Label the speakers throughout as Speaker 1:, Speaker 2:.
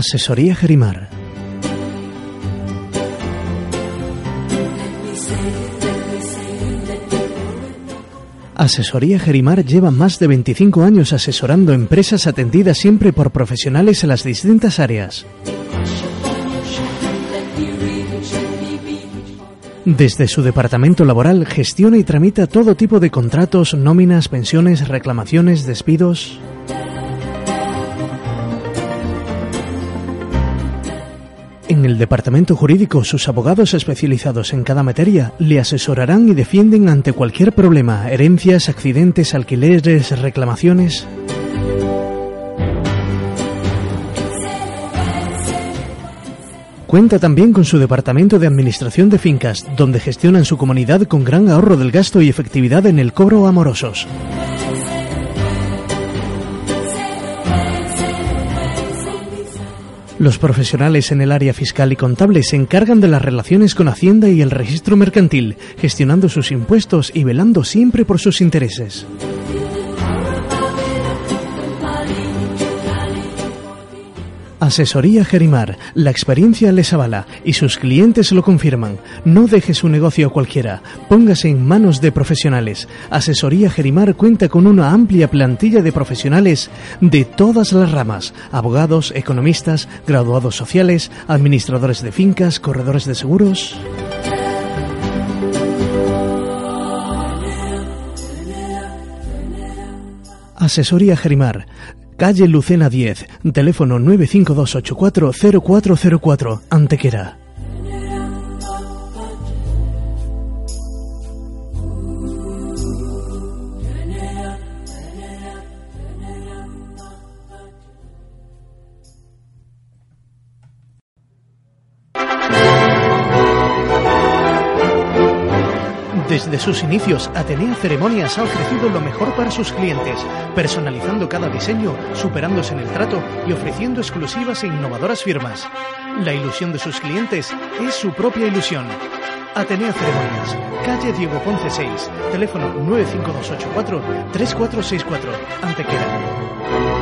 Speaker 1: Asesoría Gerimar. Asesoría Gerimar lleva más de 25 años asesorando empresas atendidas siempre por profesionales en las distintas áreas. Desde su departamento laboral gestiona y tramita todo tipo de contratos, nóminas, pensiones, reclamaciones, despidos. En el departamento jurídico, sus abogados especializados en cada materia le asesorarán y defienden ante cualquier problema, herencias, accidentes, alquileres, reclamaciones. Cuenta también con su departamento de administración de fincas, donde gestionan su comunidad con gran ahorro del gasto y efectividad en el cobro amorosos. Los profesionales en el área fiscal y contable se encargan de las relaciones con Hacienda y el registro mercantil, gestionando sus impuestos y velando siempre por sus intereses. Asesoría Gerimar, la experiencia les avala y sus clientes lo confirman. No deje su negocio cualquiera, póngase en manos de profesionales. Asesoría Gerimar cuenta con una amplia plantilla de profesionales de todas las ramas, abogados, economistas, graduados sociales, administradores de fincas, corredores de seguros. Asesoría Gerimar, Calle Lucena 10, teléfono 952840404, Antequera. Sus inicios, Atenea Ceremonias ha ofrecido lo mejor para sus clientes, personalizando cada diseño, superándose en el trato y ofreciendo exclusivas e innovadoras firmas. La ilusión de sus clientes es su propia ilusión. Atenea Ceremonias, calle Diego Ponce 6, teléfono 95284-3464, Antequera.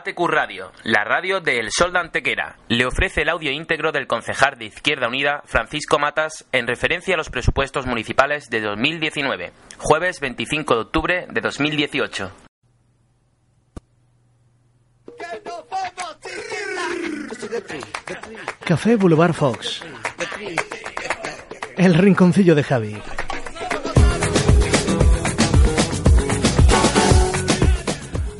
Speaker 2: ATQ Radio, la radio de El Sol de Antequera, le ofrece el audio íntegro del concejal de Izquierda Unida, Francisco Matas, en referencia a los presupuestos municipales de 2019, jueves 25 de octubre de 2018.
Speaker 1: Café Boulevard Fox. El rinconcillo de Javi.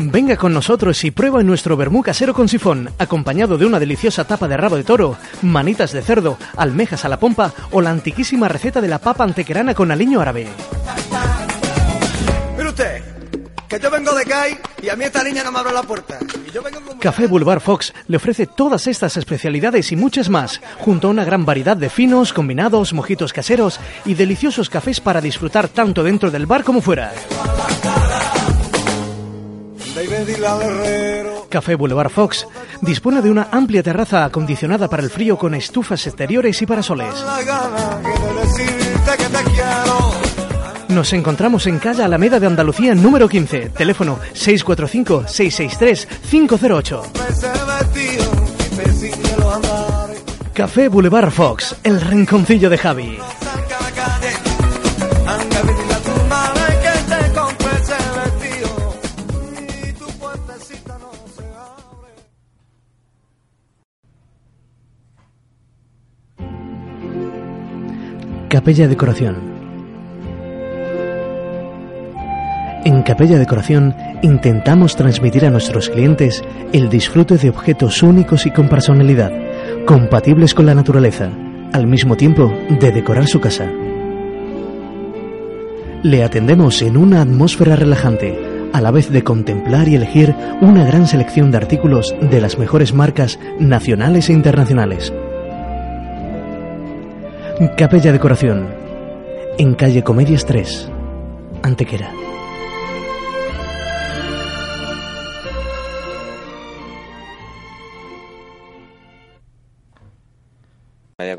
Speaker 1: Venga con nosotros y prueba nuestro vermú casero con sifón, acompañado de una deliciosa tapa de rabo de toro, manitas de cerdo, almejas a la pompa o la antiquísima receta de la papa antequerana con aliño árabe.
Speaker 3: Mire usted, que yo vengo de CAI y a mí esta niña no me abre la puerta. Y yo vengo con...
Speaker 1: Café Boulevard Fox le ofrece todas estas especialidades y muchas más, junto a una gran variedad de finos, combinados, mojitos caseros y deliciosos cafés para disfrutar tanto dentro del bar como fuera. Café Boulevard Fox dispone de una amplia terraza acondicionada para el frío con estufas exteriores y parasoles. Nos encontramos en calle Alameda de Andalucía número 15, teléfono 645-663-508.
Speaker 3: Ese vestido y persigue los andares.
Speaker 1: Café Boulevard Fox, el rinconcillo de Javi. Capella Decoración. En Capella Decoración intentamos transmitir a nuestros clientes el disfrute de objetos únicos y con personalidad, compatibles con la naturaleza, al mismo tiempo de decorar su casa. Le atendemos en una atmósfera relajante, a la vez de contemplar y elegir una gran selección de artículos de las mejores marcas nacionales e internacionales. Capella Decoración, en calle Comedias 3, Antequera.
Speaker 4: media de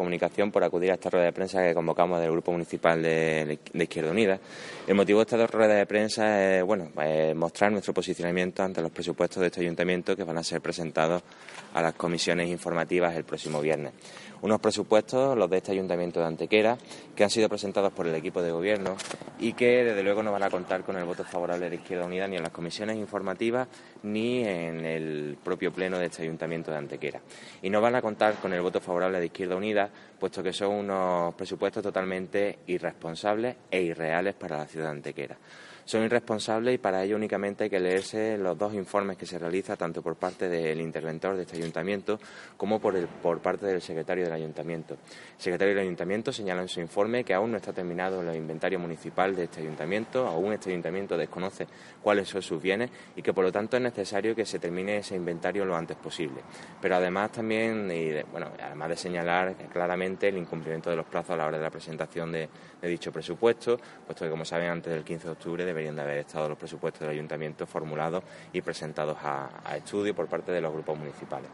Speaker 4: por acudir a esta rueda de prensa que convocamos del Grupo Municipal de, de Izquierda Unida. El motivo de esta rueda de prensa es bueno, es mostrar nuestro posicionamiento ante los presupuestos de este ayuntamiento que van a ser presentados a las comisiones informativas el próximo viernes unos presupuestos, los de este Ayuntamiento de Antequera, que han sido presentados por el equipo de gobierno y que desde luego no van a contar con el voto favorable de Izquierda Unida ni en las comisiones informativas ni en el propio pleno de este Ayuntamiento de Antequera. Y no van a contar con el voto favorable de Izquierda Unida, puesto que son unos presupuestos totalmente irresponsables e irreales para la ciudad Antequera son irresponsables y para ello únicamente hay que leerse los dos informes que se realizan tanto por parte del interventor de este ayuntamiento como por, el, por parte del secretario del ayuntamiento. El secretario del ayuntamiento señala en su informe que aún no está terminado el inventario municipal de este ayuntamiento, aún este ayuntamiento desconoce cuáles son sus bienes y que por lo tanto es necesario que se termine ese inventario lo antes posible. Pero además también, y bueno, además de señalar claramente el incumplimiento de los plazos a la hora de la presentación de, de dicho presupuesto, puesto que como saben antes del 15 de octubre deberían de haber estado los presupuestos del ayuntamiento formulados y presentados a, estudio por parte de los grupos municipales.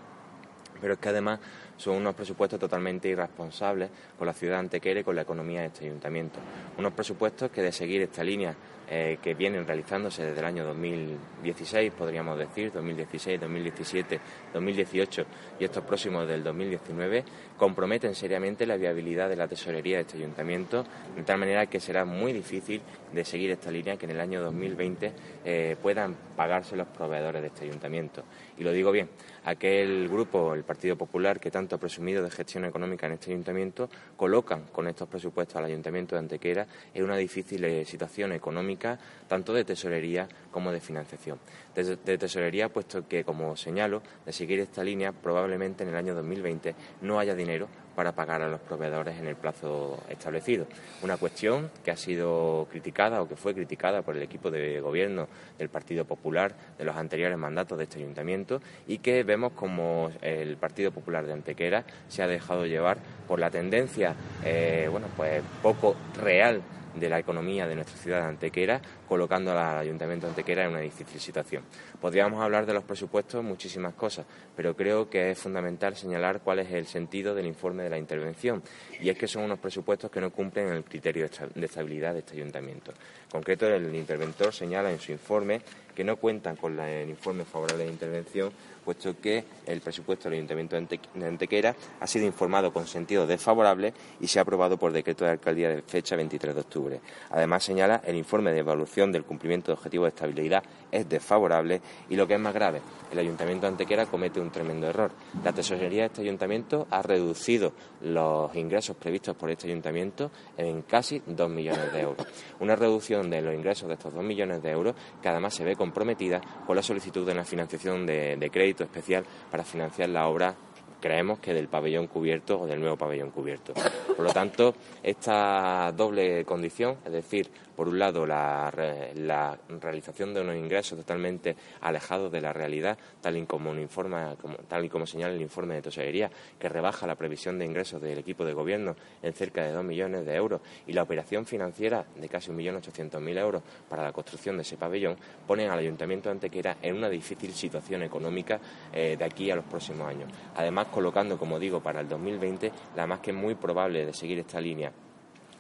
Speaker 4: Pero es que además son unos presupuestos totalmente irresponsables con la ciudad antequera y con la economía de este ayuntamiento. Unos presupuestos que de seguir esta línea eh, que vienen realizándose desde el año 2016, podríamos decir, 2016, 2017, 2018 y estos próximos del 2019, comprometen seriamente la viabilidad de la tesorería de este ayuntamiento, de tal manera que será muy difícil de seguir esta línea que en el año 2020 eh, puedan pagarse los proveedores de este ayuntamiento. Y lo digo bien, aquel grupo, el Partido Popular, que tanto ha presumido de gestión económica en este ayuntamiento, colocan con estos presupuestos al ayuntamiento de Antequera en una difícil eh, situación económica tanto de tesorería como de financiación. De, tesorería, puesto que, como señalo, de seguir esta línea, probablemente en el año 2020 no haya dinero para pagar a los proveedores en el plazo establecido. Una cuestión que ha sido criticada o que fue criticada por el equipo de gobierno del Partido Popular de los anteriores mandatos de este ayuntamiento y que vemos como el Partido Popular de Antequera se ha dejado llevar por la tendencia, eh, bueno, pues poco real de la economía de nuestra ciudad de Antequera, colocando al Ayuntamiento de Antequera en una difícil situación. Podríamos hablar de los presupuestos muchísimas cosas, pero creo que es fundamental señalar cuál es el sentido del informe de la intervención, y es que son unos presupuestos que no cumplen el criterio de estabilidad de este Ayuntamiento. En concreto, el interventor señala en su informe que no cuentan con el informe favorable de intervención puesto que el presupuesto del Ayuntamiento de Antequera ha sido informado con sentido desfavorable y se ha aprobado por decreto de alcaldía de fecha 23 de octubre. Además, señala el informe de evaluación del cumplimiento de objetivos de estabilidad es desfavorable y lo que es más grave, el Ayuntamiento de Antequera comete un tremendo error. La tesorería de este ayuntamiento ha reducido los ingresos previstos por este ayuntamiento en casi dos millones de euros. Una reducción de los ingresos de estos dos millones de euros que además se ve comprometida con la solicitud de la financiación de crédito especial para financiar la obra creemos que del pabellón cubierto o del nuevo pabellón cubierto. Por lo tanto, esta doble condición, es decir, por un lado, la, realización de unos ingresos totalmente alejados de la realidad, tal y como, informa, tal y como señala el informe de tesorería, que rebaja la previsión de ingresos del equipo de gobierno en cerca de dos millones de euros, y la operación financiera de casi un millón ochocientos mil euros para la construcción de ese pabellón, ponen al Ayuntamiento de Antequera en una difícil situación económica eh, de aquí a los próximos años. Además, colocando, como digo, para el 2020 la más que muy probable de seguir esta línea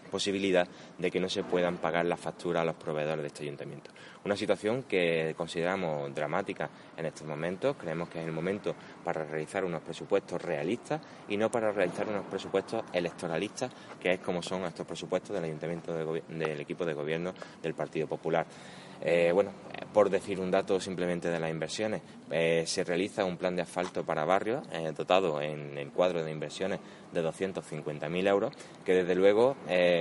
Speaker 4: posibilidad de que no se puedan pagar las facturas a los proveedores de este ayuntamiento. Una situación que consideramos dramática en estos momentos. Creemos que es el momento para realizar unos presupuestos realistas y no para realizar unos presupuestos electoralistas, que es como son estos presupuestos del ayuntamiento del equipo de gobierno del Partido Popular. Eh, bueno, por decir un dato simplemente de las inversiones, eh, se realiza un plan de asfalto para barrios eh, dotado en el cuadro de inversiones de 250.000 euros, que desde luego,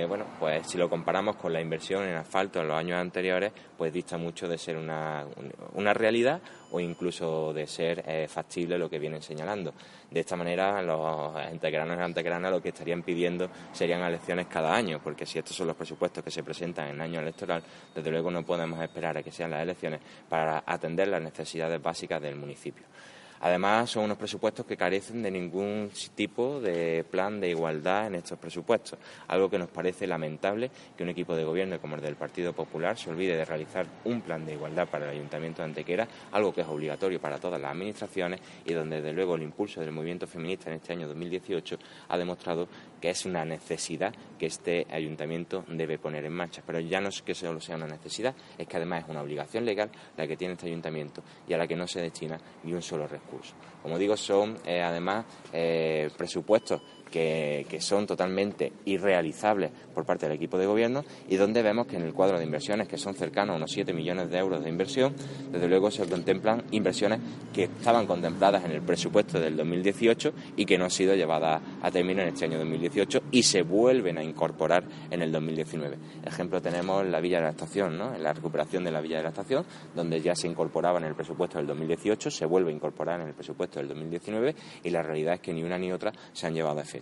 Speaker 4: bueno, pues si lo comparamos con la inversión en asfalto en los años anteriores, pues dista mucho de ser una, una realidad o incluso de ser eh, factible lo que vienen señalando. De esta manera, los antequeranos y antequeranas lo que estarían pidiendo serían elecciones cada año, porque si estos son los presupuestos que se presentan en año electoral, desde luego no podemos esperar a que sean las elecciones para atender las necesidades básicas del municipio. Además, son unos presupuestos que carecen de ningún tipo de plan de igualdad en estos presupuestos, algo que nos parece lamentable que un equipo de gobierno como el del Partido Popular se olvide de realizar un plan de igualdad para el Ayuntamiento de Antequera, algo que es obligatorio para todas las administraciones y donde, desde luego, el impulso del movimiento feminista en este año 2018 ha demostrado que es una necesidad que este ayuntamiento debe poner en marcha. Pero ya no es que solo sea una necesidad, es que además es una obligación legal la que tiene este ayuntamiento y a la que no se destina ni un solo recurso. Como digo, son eh, además eh, presupuestos que, son totalmente irrealizables por parte del equipo de gobierno y donde vemos que en el cuadro de inversiones, que son cercanos a unos 7 millones de euros de inversión, desde luego se contemplan inversiones que estaban contempladas en el presupuesto del 2018 y que no han sido llevadas a término en este año 2018 y se vuelven a incorporar en el 2019. Ejemplo tenemos la Villa de la Estación, ¿no? la recuperación de la Villa de la Estación, donde ya se incorporaba en el presupuesto del 2018, se vuelve a incorporar en el presupuesto del 2019 y la realidad es que ni una ni otra se han llevado a efecto.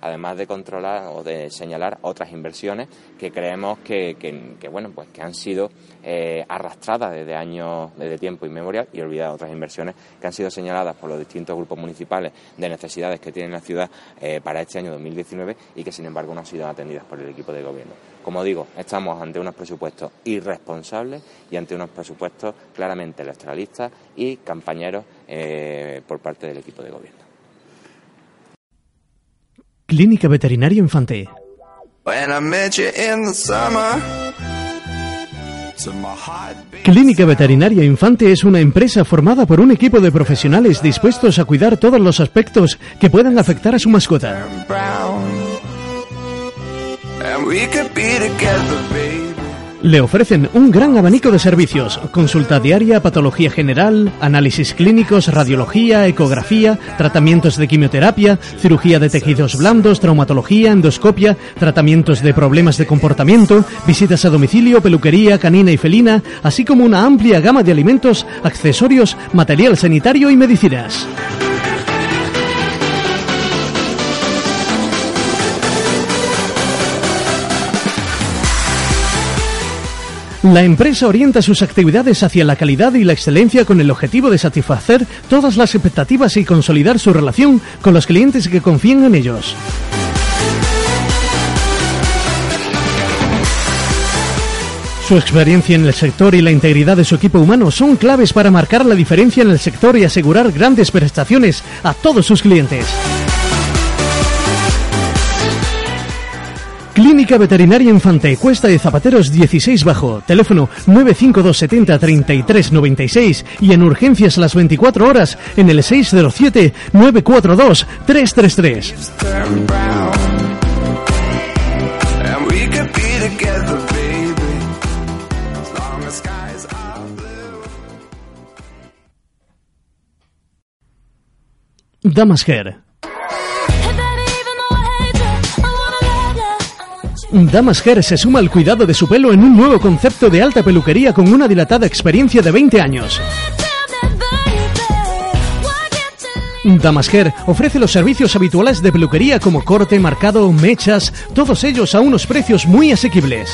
Speaker 4: Además de controlar o de señalar otras inversiones que creemos que, bueno, pues que han sido eh, arrastradas desde años, desde tiempo inmemorial y olvidadas otras inversiones que han sido señaladas por los distintos grupos municipales de necesidades que tiene la ciudad eh, para este año 2019 y que sin embargo no han sido atendidas por el equipo de gobierno. Como digo, estamos ante unos presupuestos irresponsables y ante unos presupuestos claramente electoralistas y campañeros eh, por parte del equipo de gobierno.
Speaker 1: Clínica Veterinaria Infante. Clínica Veterinaria Infante es una empresa formada por un equipo de profesionales dispuestos a cuidar todos los aspectos que puedan afectar a su mascota. Le ofrecen un gran abanico de servicios, consulta diaria, patología general, análisis clínicos, radiología, ecografía, tratamientos de quimioterapia, cirugía de tejidos blandos, traumatología, endoscopia, tratamientos de problemas de comportamiento, visitas a domicilio, peluquería canina y felina, así como una amplia gama de alimentos, accesorios, material sanitario y medicinas. La empresa orienta sus actividades hacia la calidad y la excelencia con el objetivo de satisfacer todas las expectativas y consolidar su relación con los clientes que confían en ellos. Su experiencia en el sector y la integridad de su equipo humano son claves para marcar la diferencia en el sector y asegurar grandes prestaciones a todos sus clientes. Clínica Veterinaria Infante, Cuesta de Zapateros 16 Bajo, teléfono 95270 3396 y en urgencias las 24 horas en el 607 942 333. Damasker Damas Hair se suma al cuidado de su pelo en un nuevo concepto de alta peluquería con una dilatada experiencia de 20 años. Damas Hair ofrece los servicios habituales de peluquería como corte, marcado, mechas, todos ellos a unos precios muy asequibles.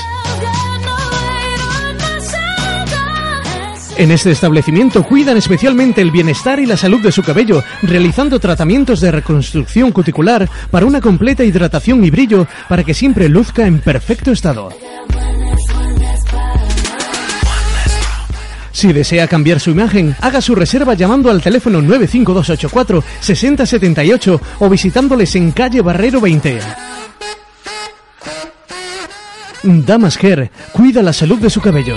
Speaker 1: En este establecimiento cuidan especialmente el bienestar y la salud de su cabello, realizando tratamientos de reconstrucción cuticular para una completa hidratación y brillo para que siempre luzca en perfecto estado. Si desea cambiar su imagen, haga su reserva llamando al teléfono 95284 6078 o visitándoles en calle Barrero 20. Damas Hair cuida la salud de su cabello.